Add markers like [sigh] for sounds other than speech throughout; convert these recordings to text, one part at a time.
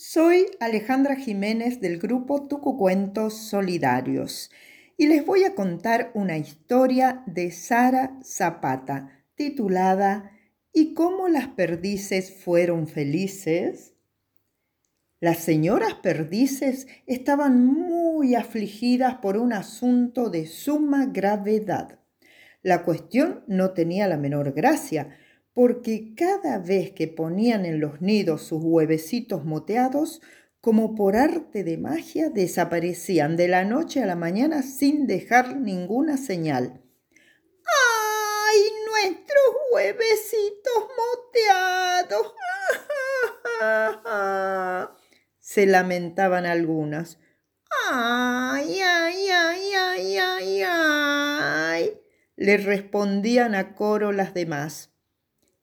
Soy Alejandra Jiménez del grupo Tucucuentos Solidarios y les voy a contar una historia de Sara Zapata titulada ¿Y cómo las perdices fueron felices? Las señoras perdices estaban muy afligidas por un asunto de suma gravedad. La cuestión no tenía la menor gracia, porque cada vez que ponían en los nidos sus huevecitos moteados, como por arte de magia, desaparecían de la noche a la mañana sin dejar ninguna señal. ¡Ay, nuestros huevecitos moteados! [laughs] se lamentaban algunas. ¡Ay, ay, ay, ay, ay, ay! le respondían a coro las demás.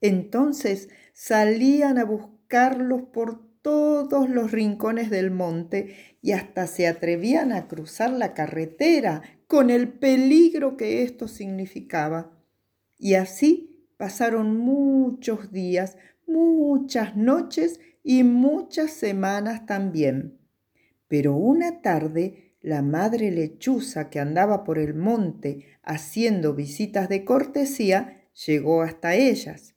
Entonces salían a buscarlos por todos los rincones del monte y hasta se atrevían a cruzar la carretera con el peligro que esto significaba. Y así pasaron muchos días, muchas noches y muchas semanas también. Pero una tarde la madre lechuza que andaba por el monte haciendo visitas de cortesía llegó hasta ellas.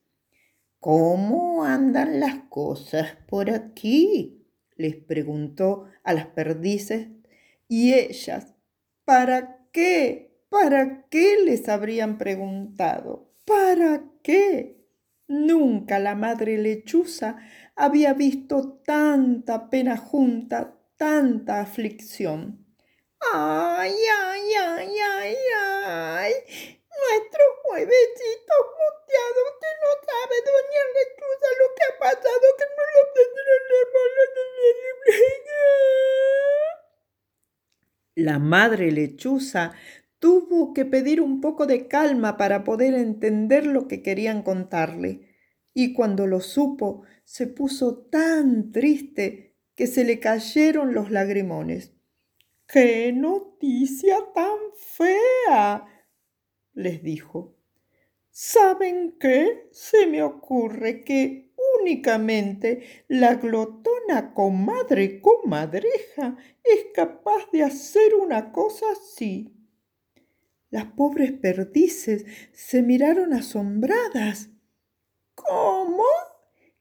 ¿Cómo andan las cosas por aquí? les preguntó a las perdices y ellas, ¿para qué? ¿Para qué les habrían preguntado? ¿Para qué? Nunca la madre lechuza había visto tanta pena junta, tanta aflicción. ¡Ay, ay, ay, ay, ay! Nuestros huevecitos muteados, usted no sabe, doña Lechuza, lo que ha pasado, que no lo La madre lechuza tuvo que pedir un poco de calma para poder entender lo que querían contarle. Y cuando lo supo, se puso tan triste que se le cayeron los lagrimones. ¡Qué noticia tan fea! les dijo. ¿Saben qué? Se me ocurre que únicamente la glotona comadre comadreja es capaz de hacer una cosa así. Las pobres perdices se miraron asombradas. ¿Cómo?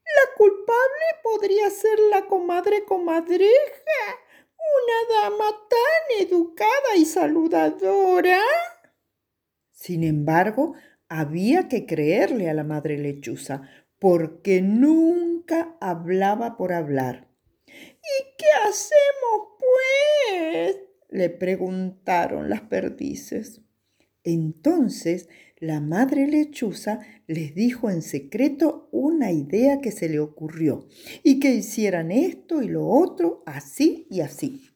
¿La culpable podría ser la comadre comadreja? ¿Una dama tan educada y saludadora? Sin embargo, había que creerle a la madre lechuza, porque nunca hablaba por hablar. ¿Y qué hacemos, pues? le preguntaron las perdices. Entonces la madre lechuza les dijo en secreto una idea que se le ocurrió y que hicieran esto y lo otro, así y así.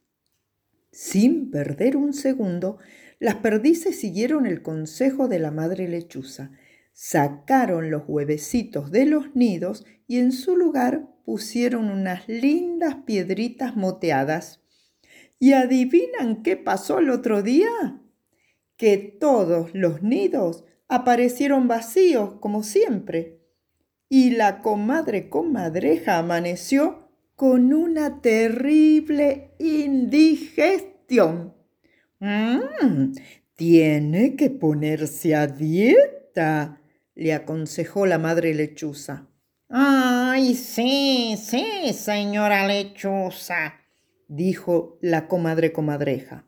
Sin perder un segundo, las perdices siguieron el consejo de la madre lechuza, sacaron los huevecitos de los nidos y en su lugar pusieron unas lindas piedritas moteadas. ¿Y adivinan qué pasó el otro día? Que todos los nidos aparecieron vacíos como siempre. Y la comadre comadreja amaneció con una terrible indigestión. Mmm, tiene que ponerse a dieta, le aconsejó la madre lechuza. Ay, sí, sí, señora lechuza, dijo la comadre comadreja.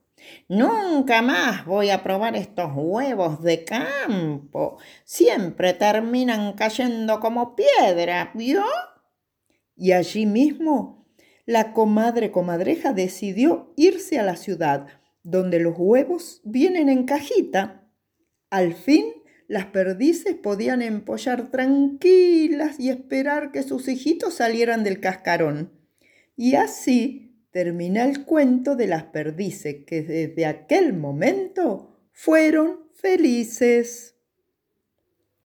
Nunca más voy a probar estos huevos de campo. Siempre terminan cayendo como piedra, ¿vio? Y allí mismo la comadre comadreja decidió irse a la ciudad donde los huevos vienen en cajita. Al fin, las perdices podían empollar tranquilas y esperar que sus hijitos salieran del cascarón. Y así termina el cuento de las perdices que desde aquel momento fueron felices.